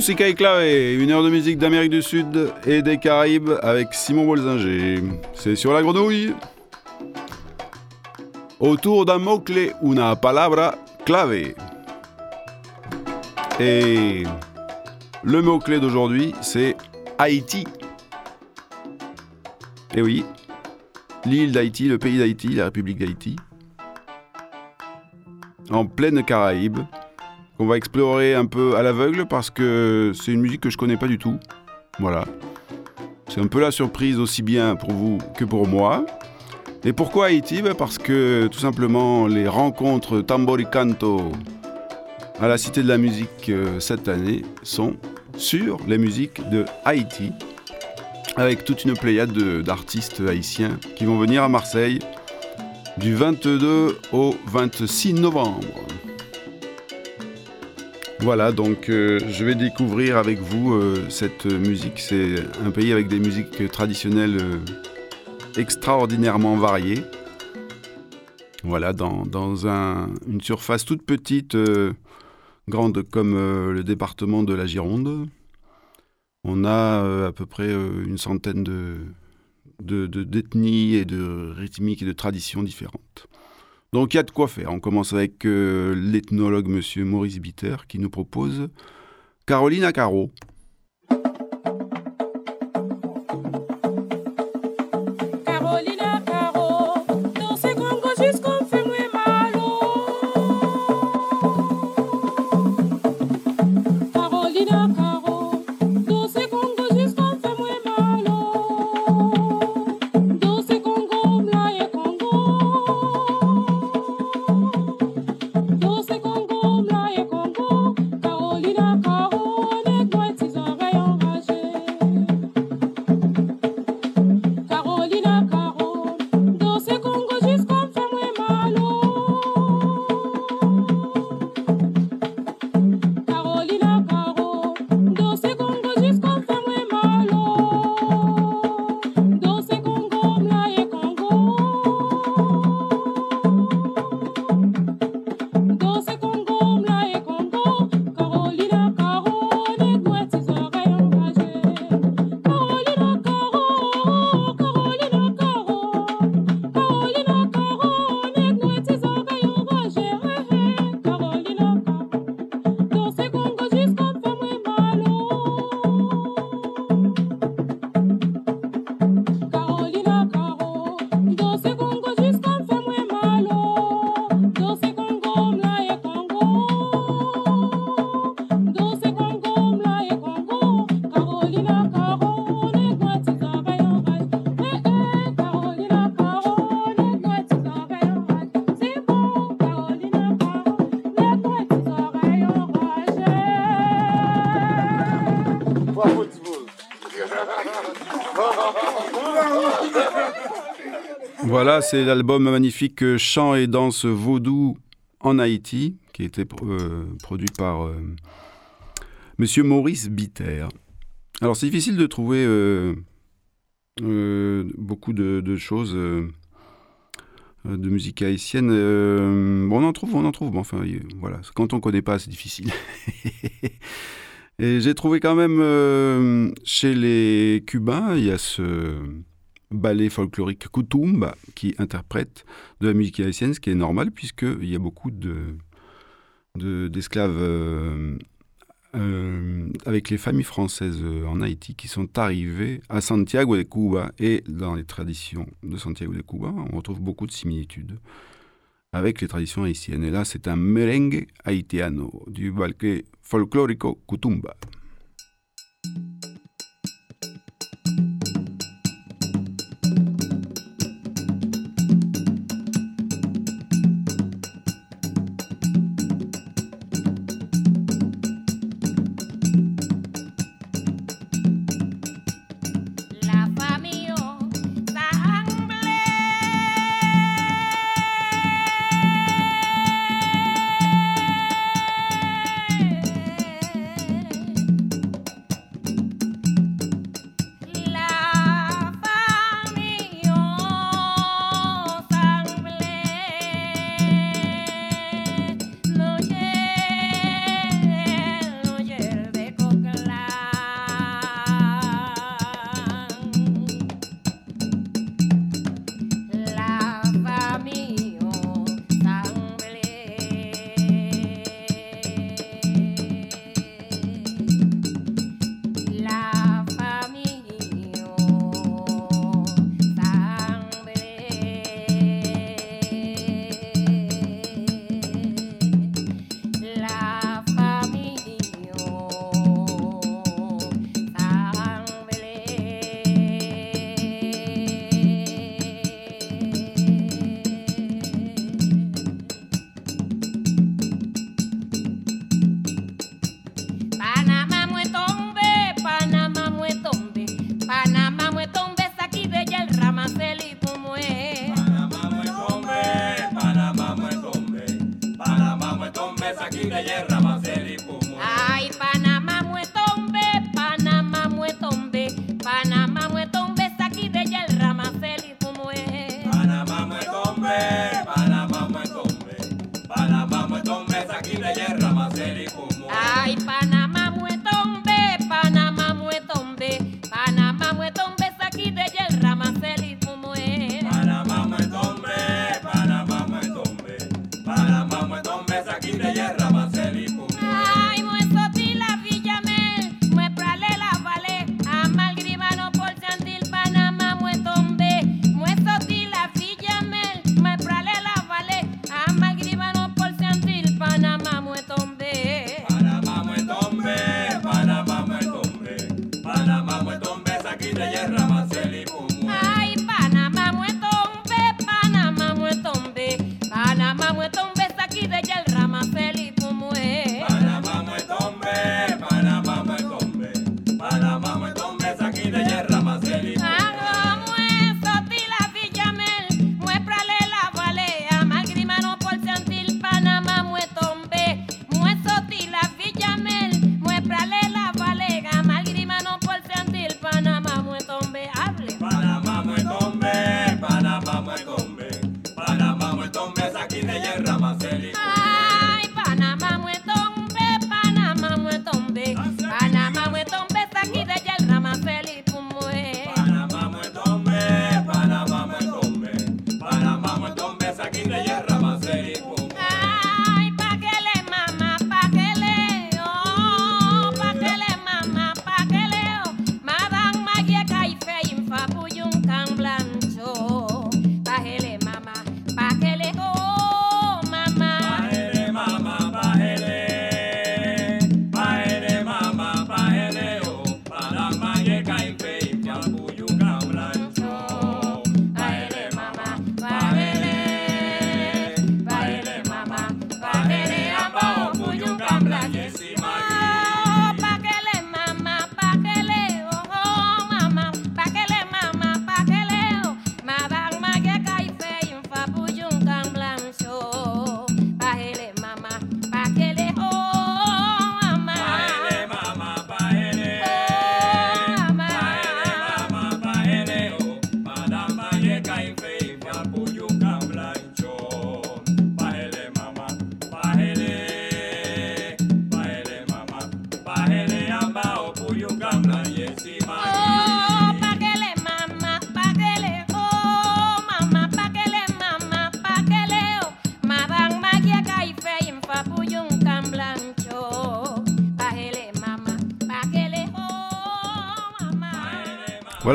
Musica et clavé, une heure de musique d'Amérique du Sud et des Caraïbes avec Simon Bolzinger. C'est sur la grenouille. Autour d'un mot-clé, una palabra clave. Et le mot-clé d'aujourd'hui, c'est Haïti. Et oui, l'île d'Haïti, le pays d'Haïti, la République d'Haïti, en pleine Caraïbe, qu'on va explorer un peu à l'aveugle parce que c'est une musique que je connais pas du tout. Voilà. C'est un peu la surprise aussi bien pour vous que pour moi. Et pourquoi Haïti? Ben, Parce que tout simplement les rencontres Tamboricanto à la Cité de la Musique euh, cette année sont sur les musiques de Haïti, avec toute une pléiade d'artistes haïtiens qui vont venir à Marseille du 22 au 26 novembre. Voilà, donc euh, je vais découvrir avec vous euh, cette musique. C'est un pays avec des musiques traditionnelles euh, extraordinairement variées. Voilà, dans, une surface toute petite, grande comme le département de la Gironde. On a à peu près une centaine de, d'ethnies et de rythmiques et de traditions différentes. Donc il y a de quoi faire. On commence avec euh, l'ethnologue monsieur Maurice Bitter qui nous propose Caroline Caro. C'est l'album magnifique Chant et danse vaudou en Haïti, qui été euh, produit par euh, Monsieur Maurice Bitter. Alors c'est difficile de trouver euh, beaucoup de, choses de musique haïtienne. bon, on en trouve, on en trouve. Bon, enfin, voilà, quand on connaît pas, c'est difficile. Et j'ai trouvé quand même chez les Cubains, il y a ce ballet folklorique Kutumba qui interprète de la musique haïtienne, ce qui est normal puisqu'il y a beaucoup de, d'esclaves euh, euh, avec les familles françaises euh, en Haïti qui sont arrivées à Santiago de Cuba et dans les traditions de Santiago de Cuba, on retrouve beaucoup de similitudes avec les traditions haïtiennes. Et là, c'est un merengue haïtiano du ballet folklorico Kutumba.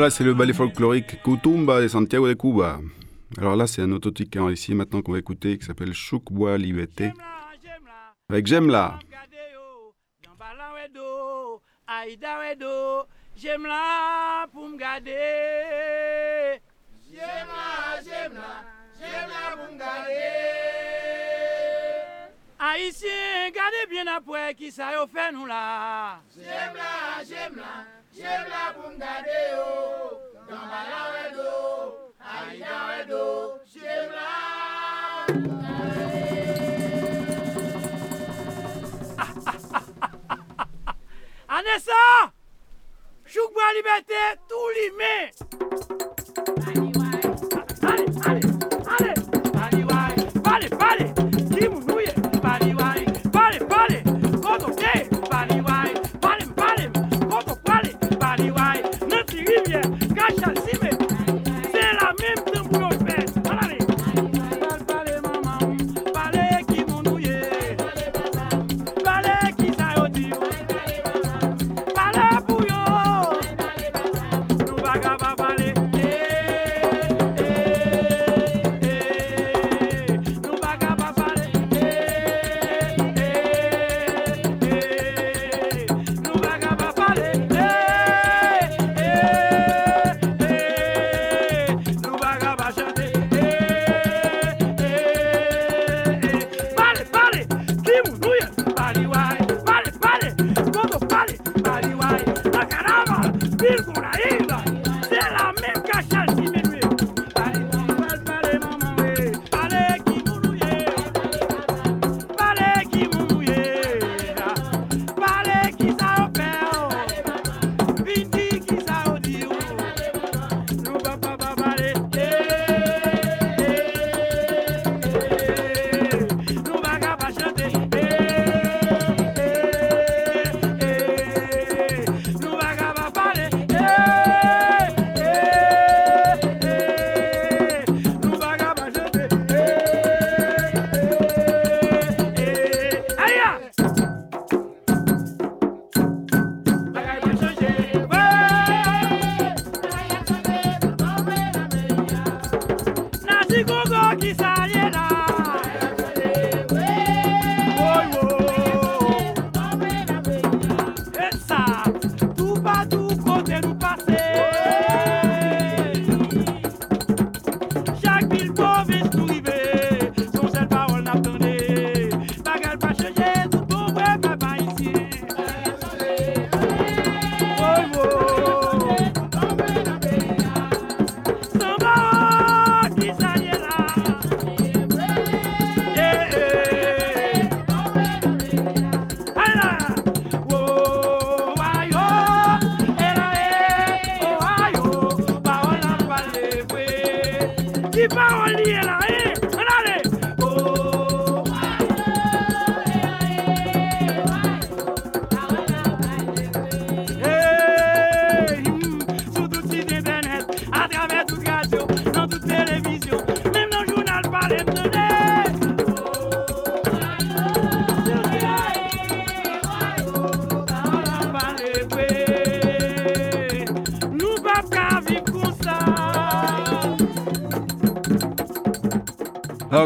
Voilà, c'est le ballet folklorique Kutumba de Santiago de Cuba. Alors là, c'est un autotique ici maintenant qu'on va écouter qui s'appelle Choukbois Liberté avec Jemla. Jemla pour me garder. Jemla, Jemla, Jemla pour me garder. Haïtien, gardez bien après qui ça y fait nous là. J'aime là, j'aime là, j'aime là pour me garder oh. Dans ma la wedo, aïda wedo, pour me Anessa, Choukba Liberté, tout l'y met. Allez, allez, allez, allez, allez, allez, allez.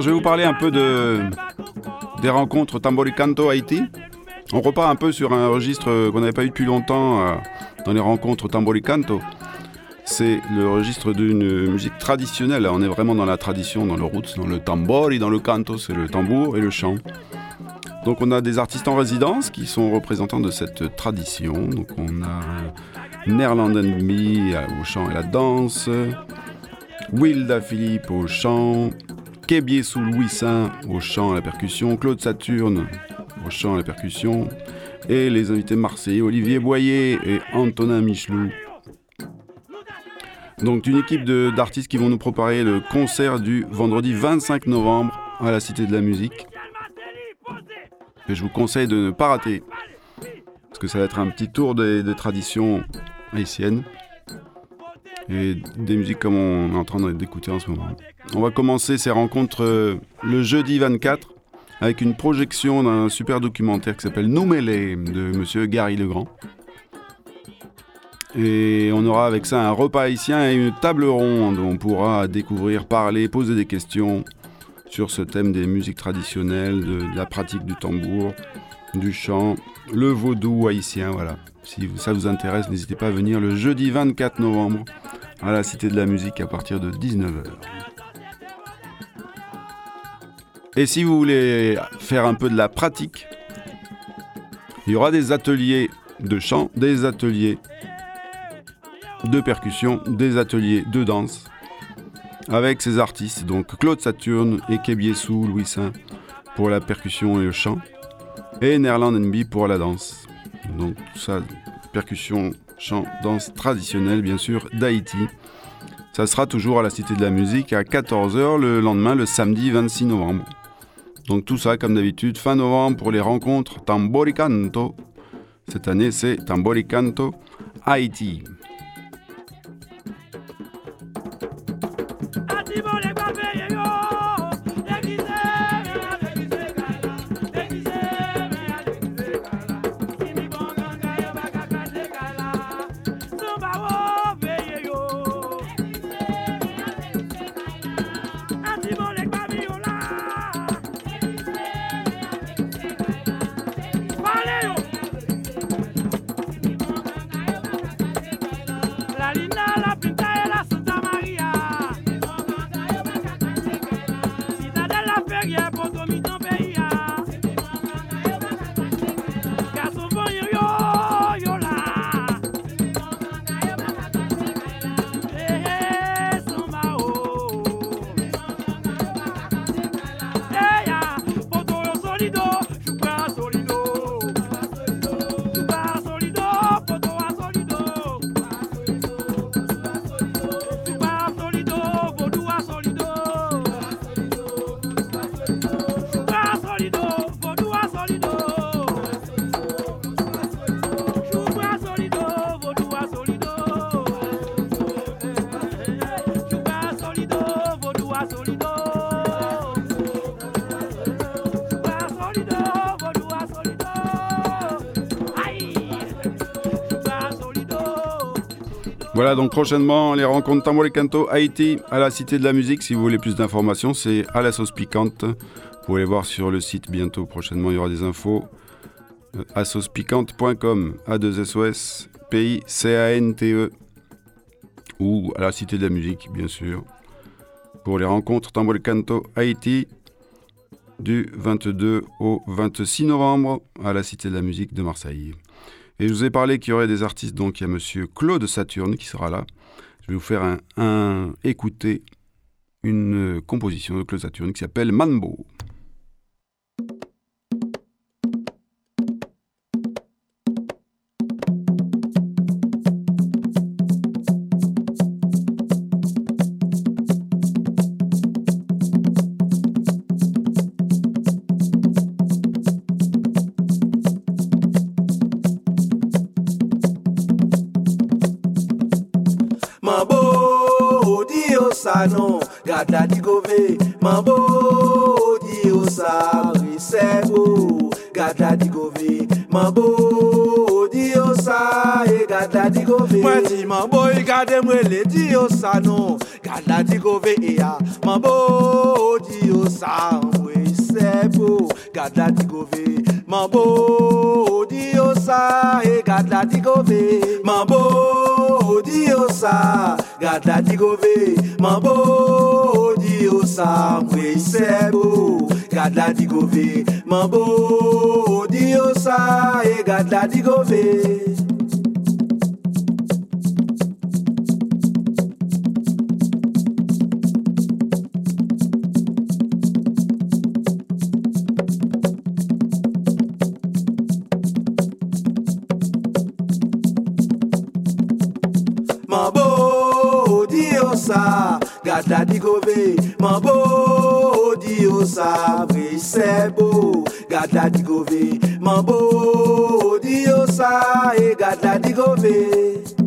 Je vais vous parler un peu de, des rencontres Tamboricanto Haïti. On repart un peu sur un registre qu'on n'avait pas eu depuis longtemps euh, dans les rencontres Tamboricanto. C'est le registre d'une musique traditionnelle. On est vraiment dans la tradition, dans le roots, dans le tambori, dans le canto, c'est le tambour et le chant. Donc on a des artistes en résidence qui sont représentants de cette tradition. Donc on a Nerland au chant et la danse, Wilda Philippe au chant, Kébier sous Louis Saint au chant et la percussion, Claude Saturne au chant et la percussion, et les invités marseillais Olivier Boyer et Antonin Michelou. Donc une équipe d'artistes qui vont nous préparer le concert du vendredi 25 novembre à la Cité de la Musique. Et je vous conseille de ne pas rater, parce que ça va être un petit tour des, des traditions haïtiennes et des musiques comme on est en train d'écouter en ce moment. On va commencer ces rencontres euh, le jeudi 24 avec une projection d'un super documentaire qui s'appelle Noumélé de monsieur Gary Legrand. Et on aura avec ça un repas haïtien et une table ronde où on pourra découvrir, parler, poser des questions sur ce thème des musiques traditionnelles, de, la pratique du tambour, du chant, le vaudou haïtien. Voilà. Si ça vous intéresse, n'hésitez pas à venir le jeudi 24 novembre à la Cité de la Musique à partir de 19h. Et si vous voulez faire un peu de la pratique, il y aura des ateliers de chant, des ateliers de percussion, des ateliers de danse avec ces artistes, donc Claude Saturne et Kebiesou Louis Saint pour la percussion et le chant, et Nerland NB pour la danse. Donc ça, percussion, chant, danse traditionnelle bien sûr d'Haïti. Ça sera toujours à la Cité de la Musique à 14h le lendemain, le samedi 26 novembre. Donc tout ça comme d'habitude, fin novembre pour les rencontres Tamboricanto. Cette année c'est Tamboricanto Haïti. Donc prochainement les rencontres Tambor Canto Haïti à la Cité de la Musique. Si vous voulez plus d'informations, c'est à la sauce piquante. Vous pouvez voir sur le site bientôt. Prochainement, il y aura des infos. Euh, Assaucepicante.com A2SOS P C A N T E ou à la Cité de la Musique, bien sûr. Pour les rencontres Tambor Canto Haïti du 22 au 26 novembre à la Cité de la Musique de Marseille. Et je vous ai parlé qu'il y aurait des artistes, donc il y a monsieur Claude Saturne qui sera là. Je vais vous faire écouter une composition de Claude Saturne qui s'appelle Manbo. la di gove Mambo di yo sa e gad la di gove Mwen ti mambo i e gade mwele di yo sa non. Gad la di gove e ya Mambo di yo sa mwe sebo Gad la di gove Mambo di yo sa e gad la di gove Mambo di yo sa gad la di gove Mambo di yo sa mwe sebo gad la di gove Man bo di yo sa e gad la di gove Man bo di yo sa la di gove, man bo di yo savre se bo. Gad la di gove, man bo di yo sa e gad la di gove.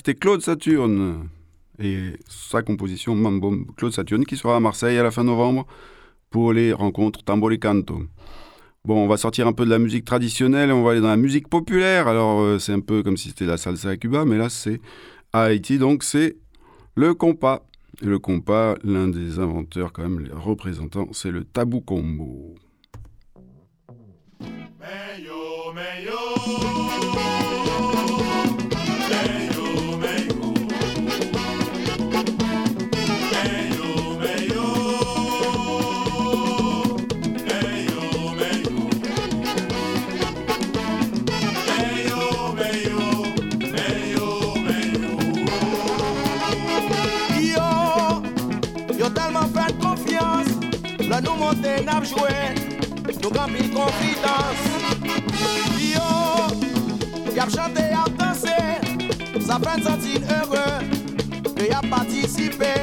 C'était Claude Saturne et sa composition Mambo. Claude Saturne qui sera à Marseille à la fin novembre pour les rencontres Tamboricanto. Bon, on va sortir un peu de la musique traditionnelle, on va aller dans la musique populaire. Alors, euh, c'est un peu comme si c'était la salsa à Cuba, mais là, c'est à Haïti, donc c'est le compas. Et le compas, l'un des inventeurs, quand même, les représentants, c'est le tabou combo. N'a joué, nous grand mille confidences. Yo, y a chanté, y a dansé, ça fait sentir heureux, que y a participé.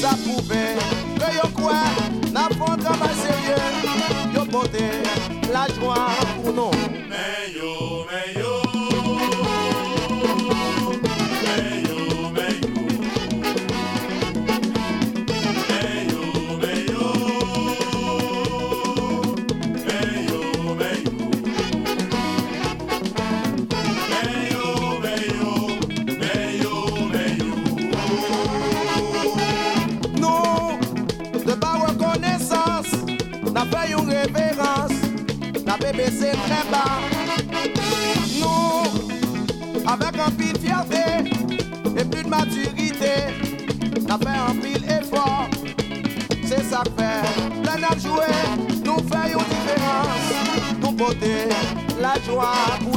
Ça pouvait, que yo quoi, n'a pas un travail sérieux, yo porté la joie pour nous. Mais yo, la joie.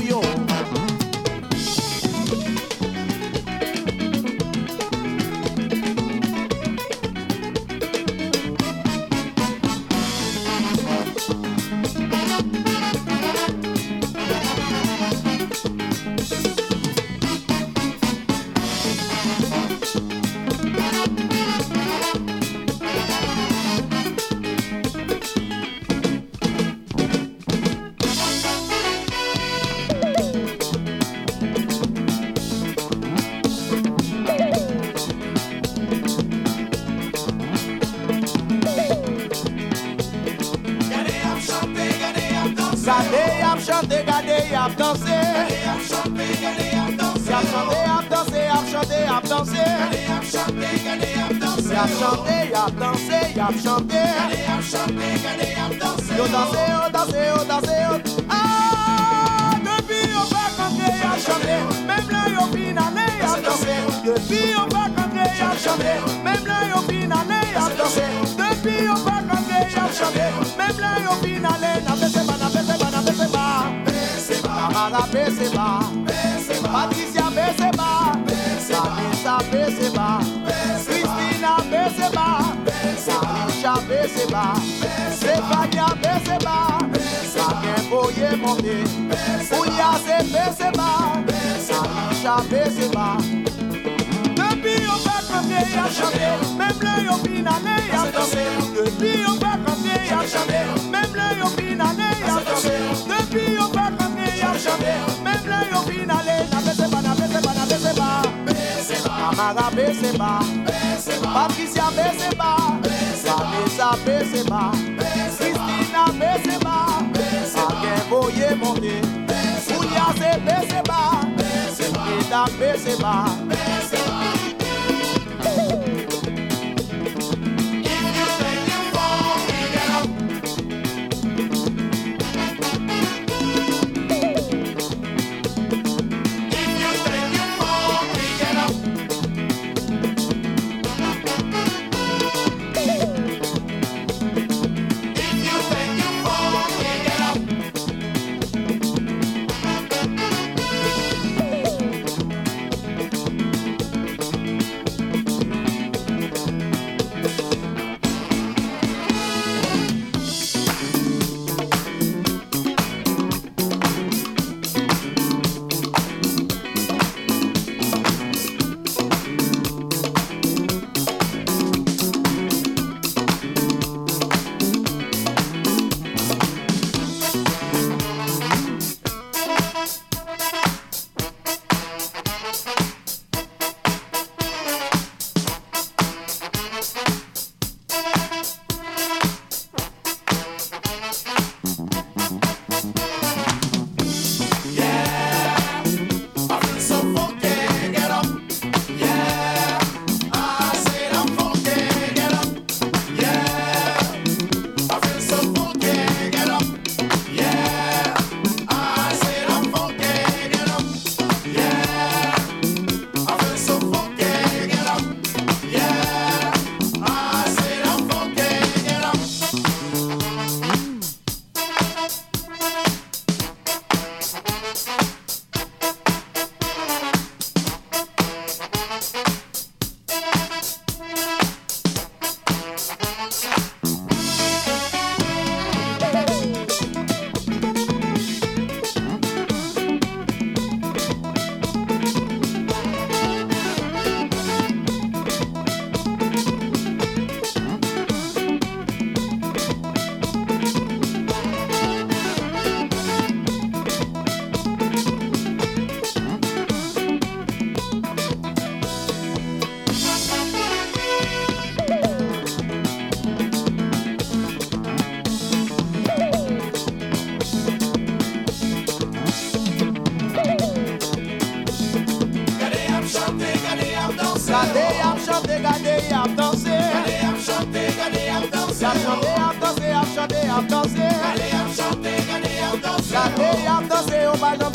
Différence, nous porter la joie bouillon. Beseba, Sefania Beseba, Saken Boye Monte, Ouya se Beseba, Samisha Beseba. Depuis camper à même à danser. Depuis on va camper à chanter, même on vient aller à danser. Depuis on va camper à chanter, même là on vient aller na Beseba, na Beseba, na Beseba. Beseba, Amara Beseba, Beseba, Patricia Beseba. Vanessa Beseba, Christina Beseba, Agen Boye Monte, Ouya se Beseba, Eda Beseba, chante,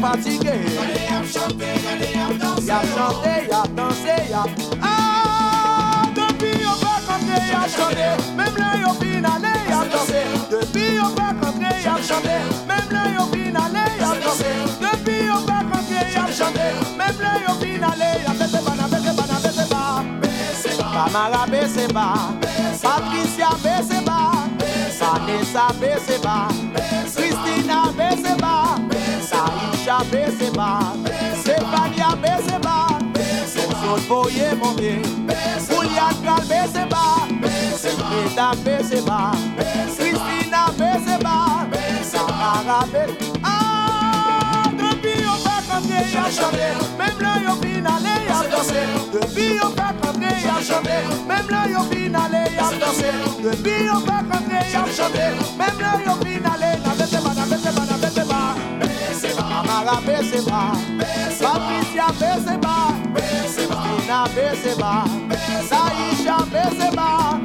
fatike Gade ap chante, gade ap danse Yap chante, yap danse, yap Ah, depi yo pa kante, yap chante Mem le yo fin ale, yap danse Depi yo pa kante, yap chante Mem le yo fin ale, yap danse Depi yo pa kante, yap chante Mem le yo fin ale, yap bese ba, na bese ba, na bese ba Bese ba, Tamara bese ba Patricia bese ba Vanessa Christina bese ba Saisha bese ba Stefania bese ba Christina chante Même là yo fin ale ya danse Depuis pa kante ya chante Même là yo fin ale ya ya Beseba, Patrícia Beseba, Cristina Beseba, Saísha Beseba,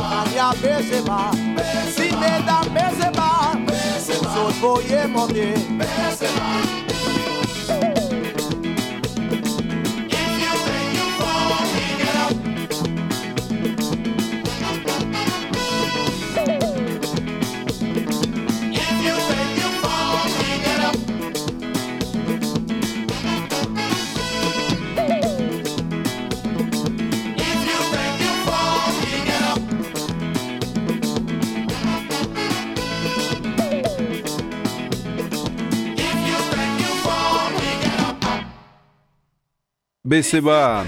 Maria Beseba, Cineda Beseba, Sotboye Monte, Beseba. Besseba,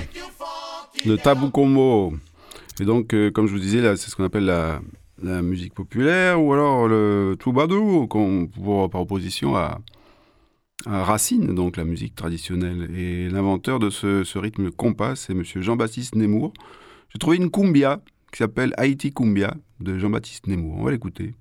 le Tabou Combo. Et donc, euh, comme je vous disais, c'est ce qu'on appelle la, musique populaire ou alors le pour- par opposition à, à Racine, donc la musique traditionnelle. Et l'inventeur de ce, rythme compas, c'est monsieur Jean-Baptiste Nemours. J'ai trouvé une cumbia qui s'appelle Haïti Cumbia de Jean-Baptiste Nemours. On va l'écouter.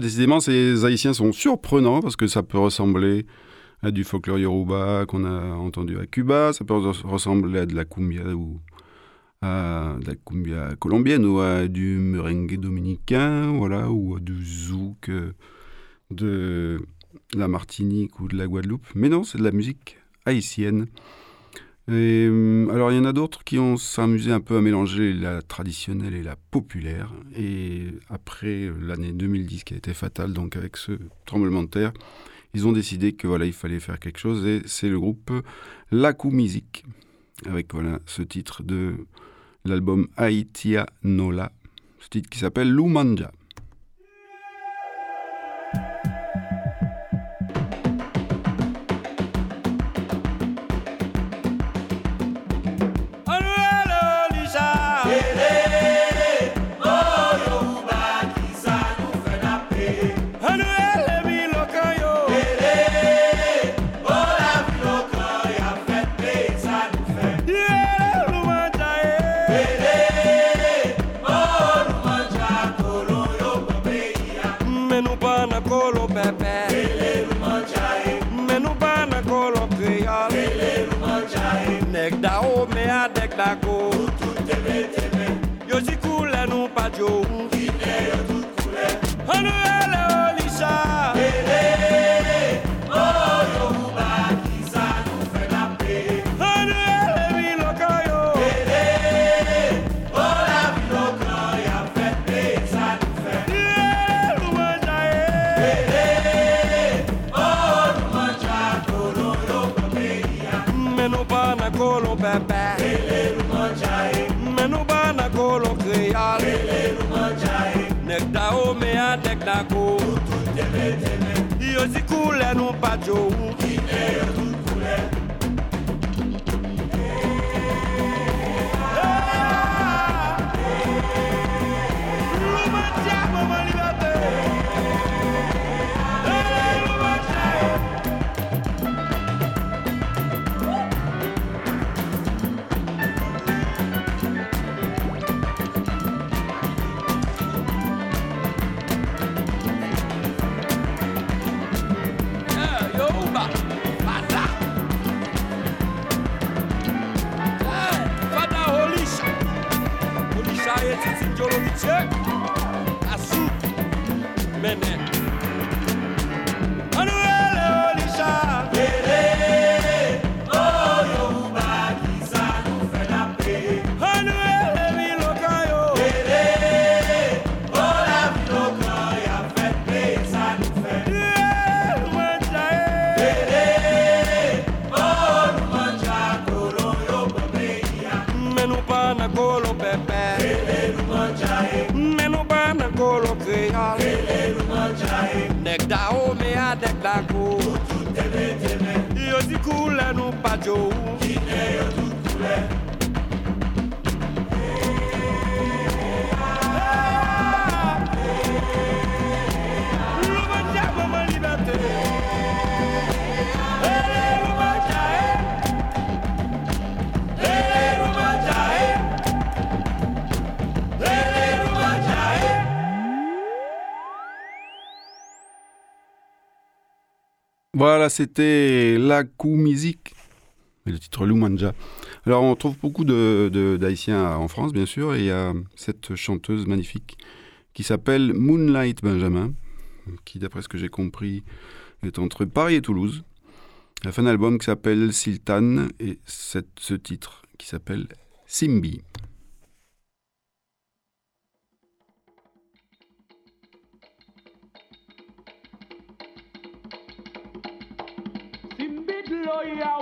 Décidément, ces Haïtiens sont surprenants parce que ça peut ressembler à du folklore yoruba qu'on a entendu à Cuba, ça peut res- ressembler à de la cumbia ou à de la cumbia colombienne ou à du merengue dominicain, voilà, ou à du zouk euh, de la Martinique ou de la Guadeloupe. Mais non, c'est de la musique haïtienne. Hum, alors il y en a d'autres qui ont s'amusé un peu à mélanger la traditionnelle et la populaire. Et après euh, l'année 2010 qui a été fatale, donc avec ce tremblement de terre, ils ont décidé que voilà, il fallait faire quelque chose et c'est le groupe Laku Music avec voilà ce titre de l'album Aitia Nola, ce titre qui s'appelle Lumanja. Voilà, c'était La Musique, le titre Lumanja. Alors, on trouve beaucoup d'Haïtiens de, en France, bien sûr, et il y a cette chanteuse magnifique qui s'appelle Moonlight Benjamin, qui, d'après ce que j'ai compris, est entre Paris et Toulouse. Elle a fait un album qui s'appelle Sultan et ce titre qui s'appelle Simbi.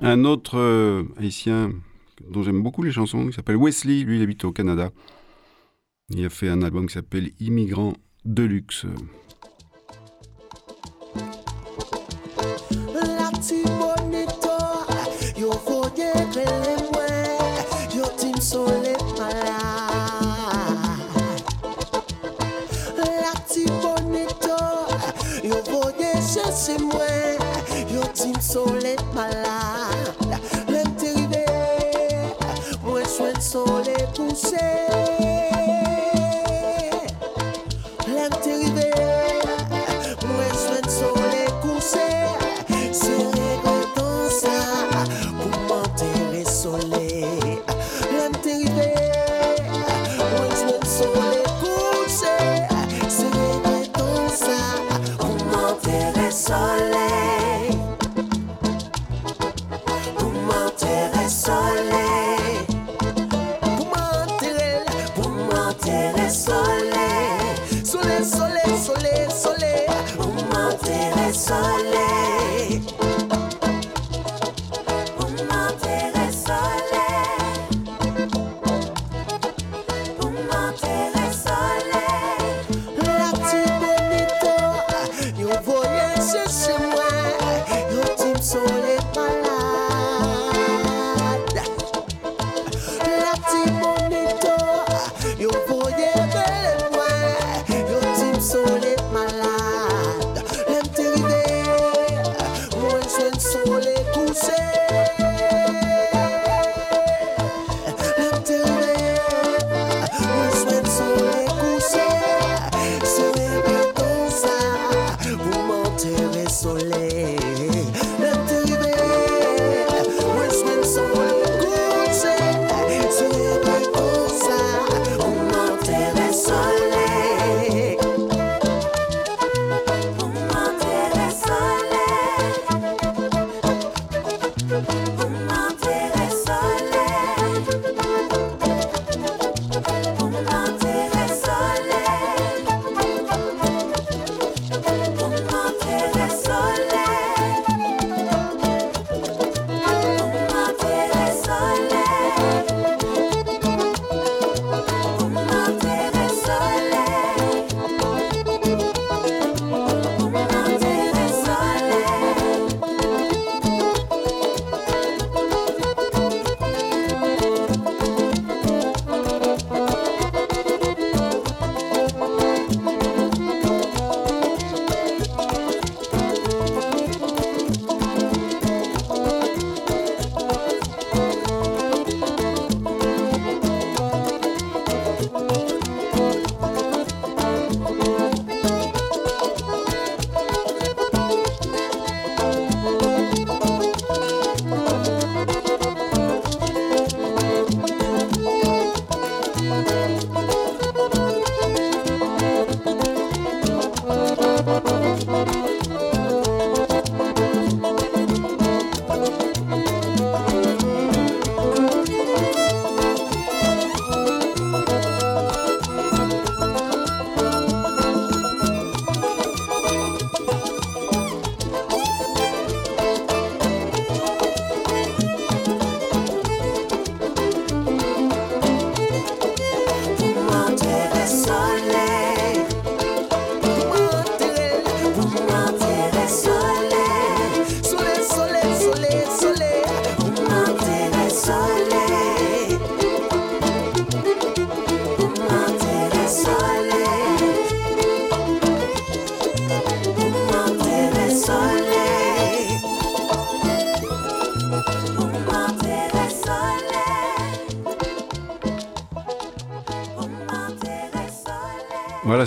Un autre euh, haïtien dont j'aime beaucoup les chansons, qui s'appelle Wesley, lui il habite au Canada. Il a fait un album qui s'appelle Immigrant de luxe.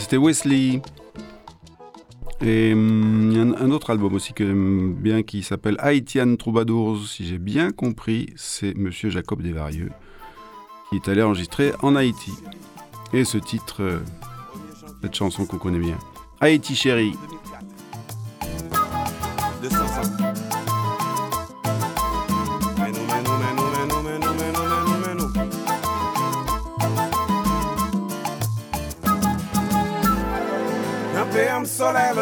C'était Wesley. Et il y a un, autre album aussi que j'aime bien qui s'appelle Haitian Troubadours, si j'ai bien compris, c'est Monsieur Jacob Desvarieux qui est allé enregistrer en Haïti. Et ce titre, euh, cette chanson qu'on connaît bien, Haïti chérie.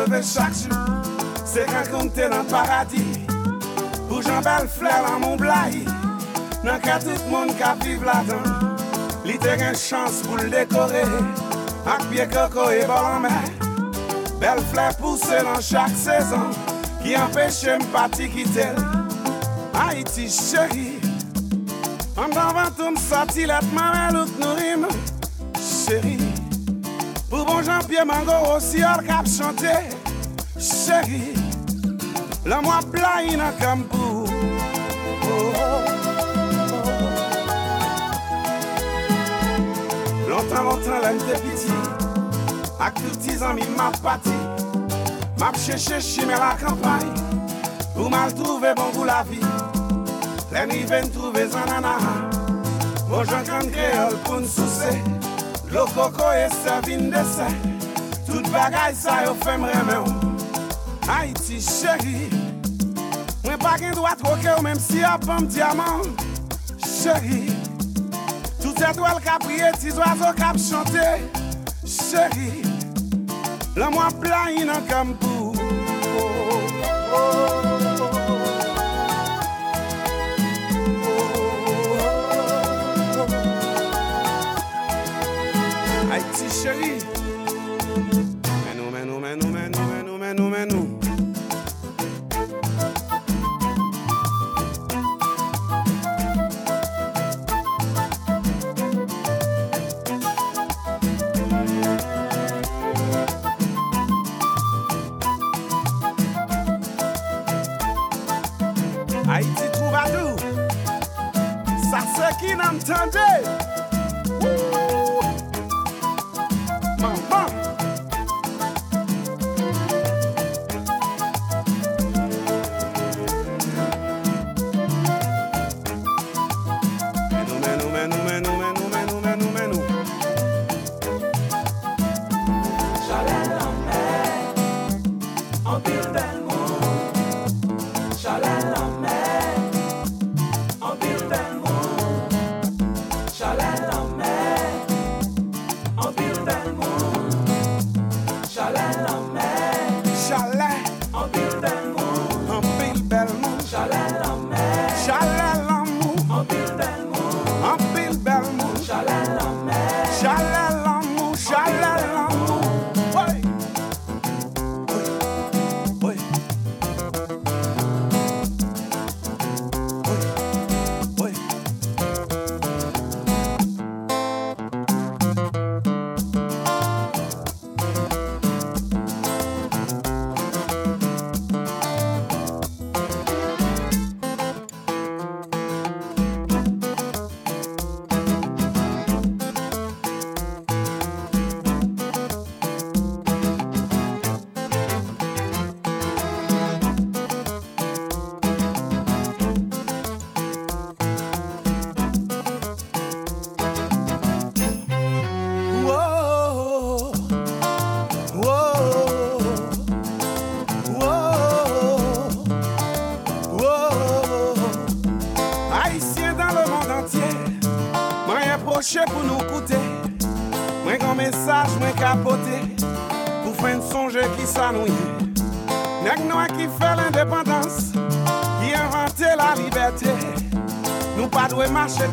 leve chak chou Se kankoum te nan paradis. Pou jan bel fler lan moun blai Nan ka tout moun ka viv la dan Li te gen chans pou l dekore Ak pye koko e bolan men Bel fler pousse lan chak sezon Ki empeshe m pati kitel Haiti cheri An dan vantoum sati let ma men lout nou rim Cheri Pour bon Jean-Pierre Mango aussi hors cap chanté. Chérie La mwa play nan kampou Lontan, lontan lèm te piti Ak touti zami map pati Map cheche chime la kampay Ou mal trouve bon goût la vi Lèm i ven zanana Mon jan kan kreol pou n'souse Lokoko e se vin dese Tout bagay sa yo fem reme ou. Haiti cheri Mwen pa gen dwa troke ou Mem si apam diamant. Cheri Tout etwel ka priye Ti zwazo kap chante. Cheri La mwa plain an kampou. Oh oh oh. cheio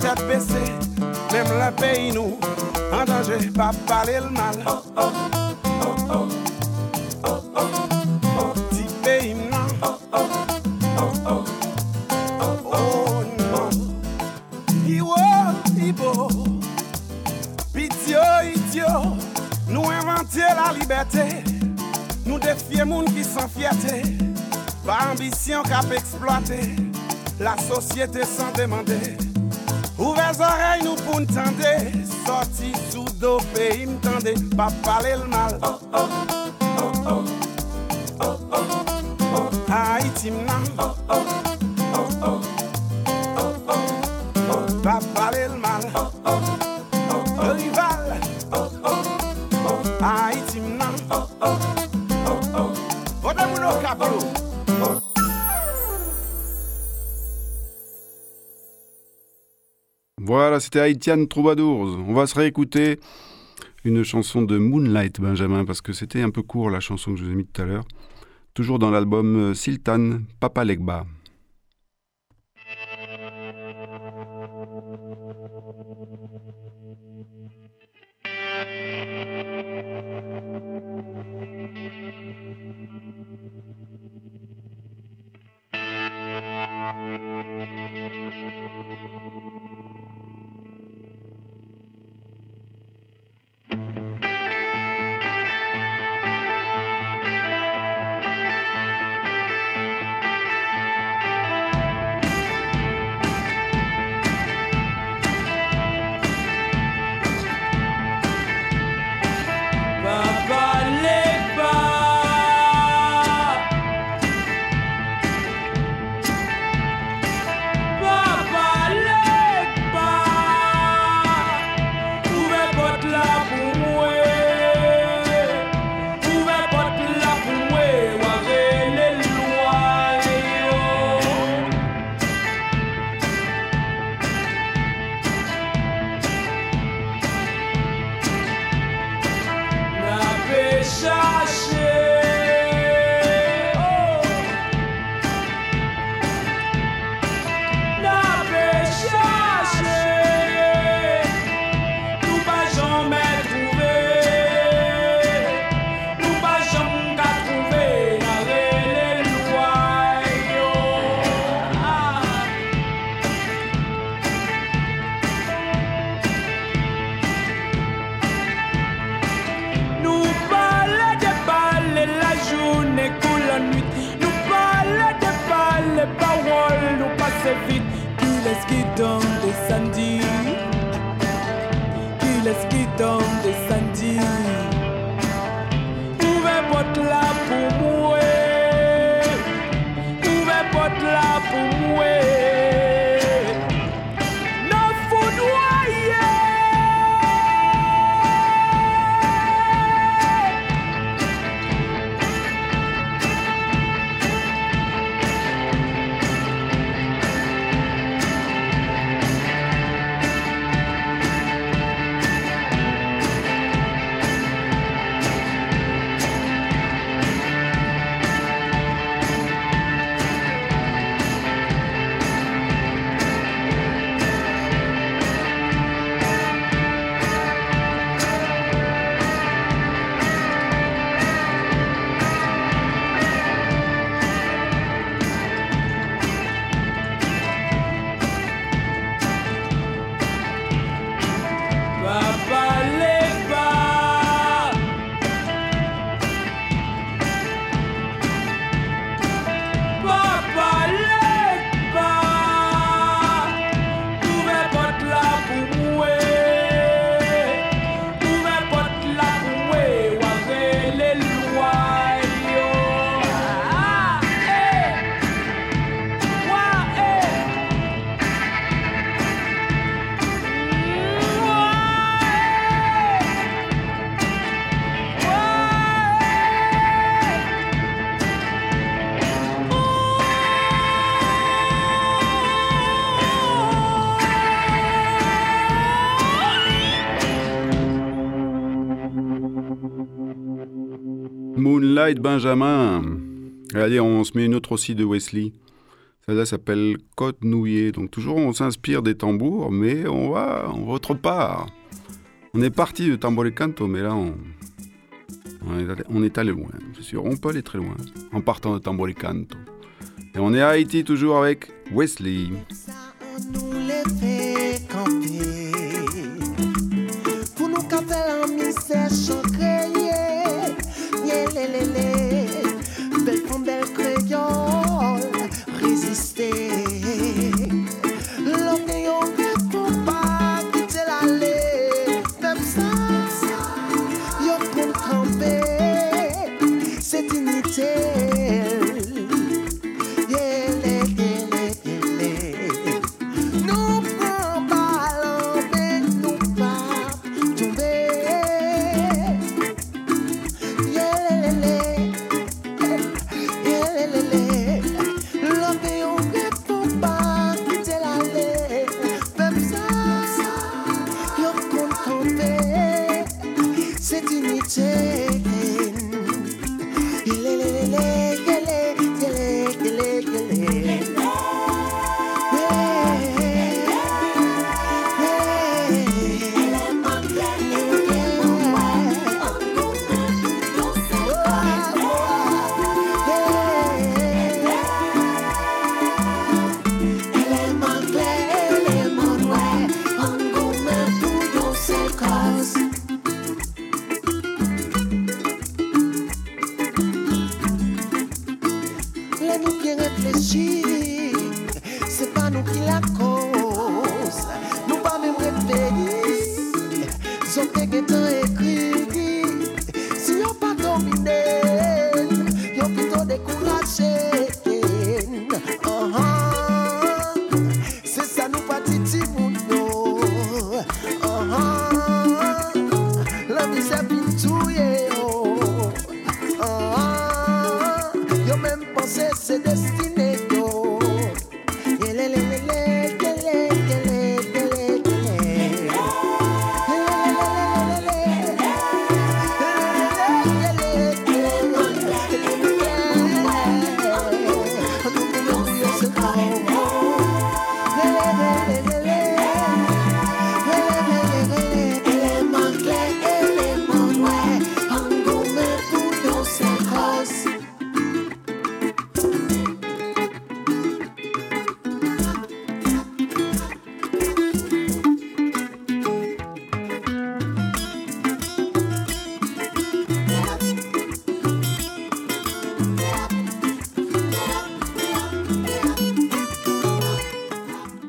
tête baissée, même le pays nous en danger, pas parler le mal. Oh oh oh oh oh oh oh Petit pays non. Oh oh oh oh oh oh non. Iwo ibo, pitio idiot, nous inventer la liberté, nous défier moun qui sans fierté, pas ambition cap exploiter la société sans demander. Ouve zorey nou pou n'tande, Soti sou do peyi m'tande, Pa pale l'mal, Oh, oh, oh, oh, oh, oh, oh, Haiti m'na, Oh, oh, oh, oh, oh, oh, oh, Pa pale l'mal, Oh, Voilà, c'était Haïtian Troubadours. On va se réécouter une chanson de Moonlight, Benjamin, parce que c'était un peu court la chanson que je vous ai mise tout à l'heure. Toujours dans l'album euh, Sultan I. Moonlight Benjamin. Allez, on se met une autre aussi de Wesley. Celle-là s'appelle Côte Nouillée. Donc toujours on s'inspire des tambours, mais on va, on va autre part. On est parti de tambour canto, mais là on, est, allé, loin. Suis sûr, on peut aller très loin en partant de tambour canto. Et on est à Haïti toujours avec Wesley. say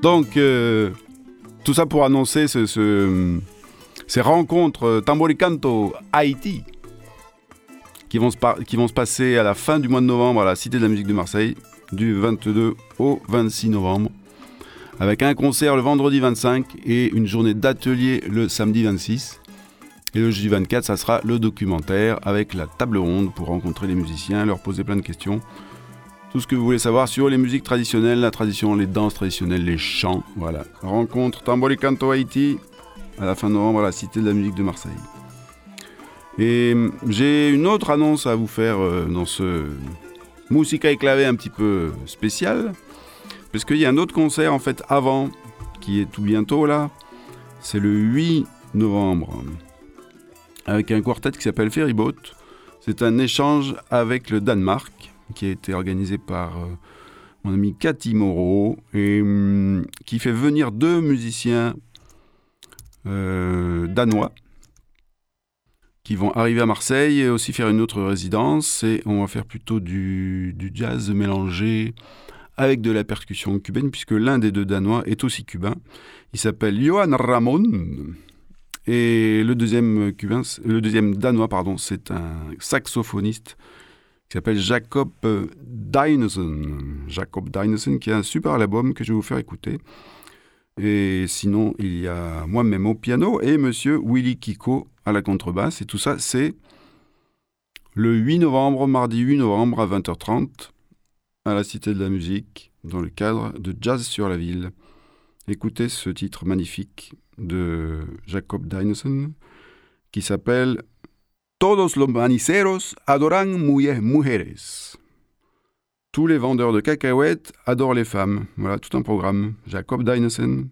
Donc, euh, tout ça pour annoncer ce, ces rencontres Tamboricanto Haïti qui vont, se qui vont se passer à la fin du mois de novembre à la Cité de la musique de Marseille, du 22 au 26 novembre, avec un concert le vendredi 25 et une journée d'atelier le samedi 26. Et le jeudi 24, ça sera le documentaire avec la table ronde pour rencontrer les musiciens, leur poser plein de questions tout ce que vous voulez savoir sur les musiques traditionnelles, la tradition, les danses traditionnelles, les chants. Voilà. Rencontre Tamboli Canto Haïti à la fin novembre à la Cité de la musique de Marseille. Et hum, j'ai une autre annonce à vous faire euh, dans ce Musica Éclavé un petit peu spécial. Parce qu'il y a un autre concert en fait avant, qui est tout bientôt là. C'est le 8 novembre. Avec un quartet qui s'appelle Ferryboat. C'est un échange avec le Danemark qui a été organisé par euh, mon ami Cathy Moreau et hum, qui fait venir deux musiciens euh, danois qui vont arriver à Marseille et aussi faire une autre résidence. Et on va faire plutôt du, jazz mélangé avec de la percussion cubaine, puisque l'un des deux Danois est aussi cubain. Il s'appelle Johan Ramon. Et le deuxième, cubain, le deuxième Danois, pardon, c'est un saxophoniste qui s'appelle Jacob euh, Dynason. Jacob qui a un super album que je vais vous faire écouter. Et sinon, il y a moi-même au piano et monsieur Willy Kiko à la contrebasse. Et tout ça, c'est le 8 novembre, mardi 8 novembre à 20h30 à la Cité de la Musique, dans le cadre de Jazz sur la ville. Écoutez ce titre magnifique de Jacob Dynason qui s'appelle Todos los adoran mujeres. Tous les vendeurs de cacahuètes adorent les femmes. Voilà, tout un programme. Jacob Dinesen.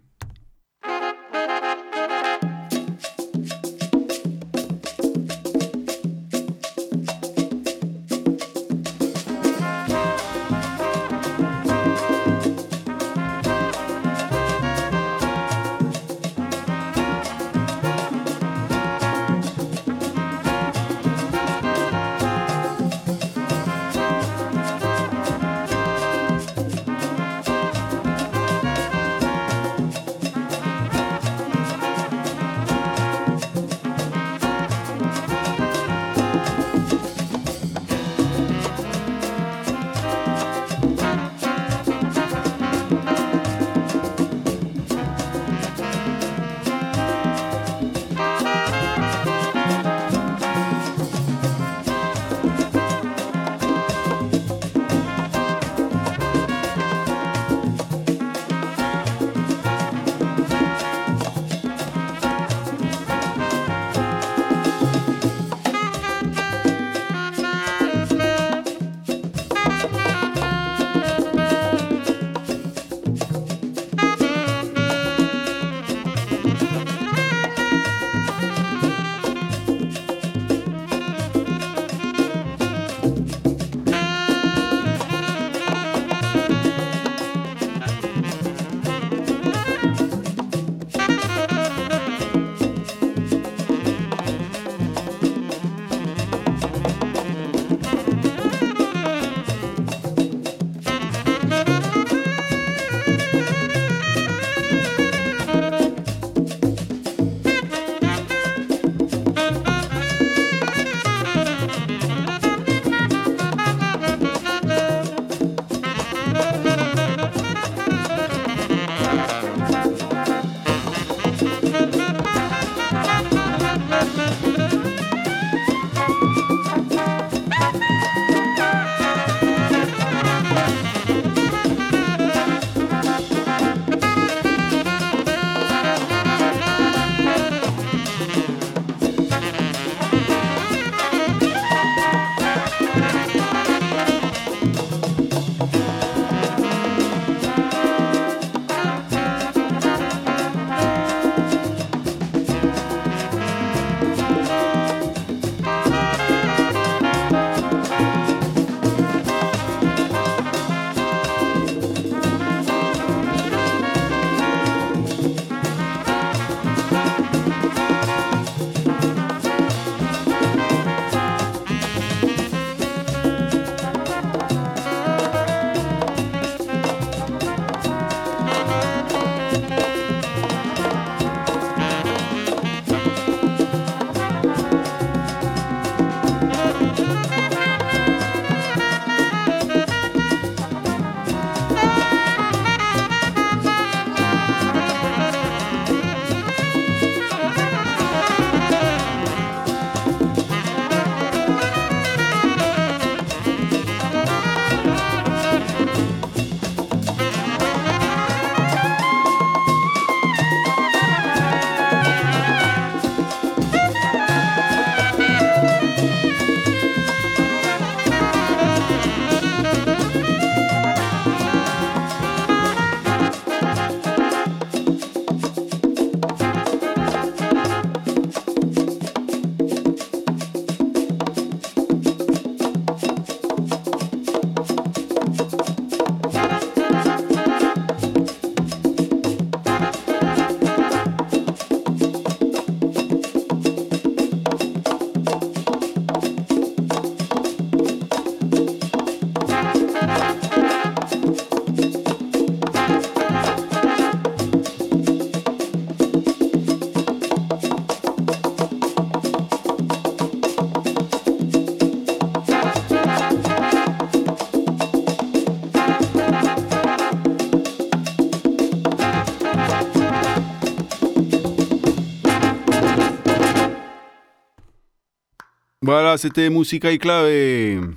C'était Musica y Clave.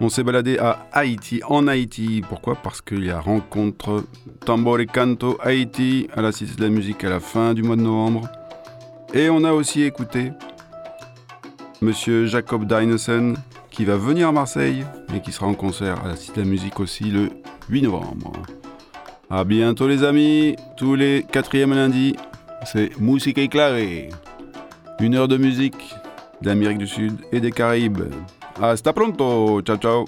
On s'est baladé à Haïti, en Haïti. Pourquoi? Parce qu'il y a rencontre Tambor et Canto Haïti à la Cité de la Musique à la fin du mois de novembre. Et on a aussi écouté Monsieur Jacob Dinesen qui va venir à Marseille et qui sera en concert à la Cité de la Musique aussi le 8 novembre. A bientôt les amis, tous les quatrièmes lundis, c'est Musique Éclairée. Une heure de musique d'Amérique du Sud et des Caraïbes. Hasta pronto, ciao ciao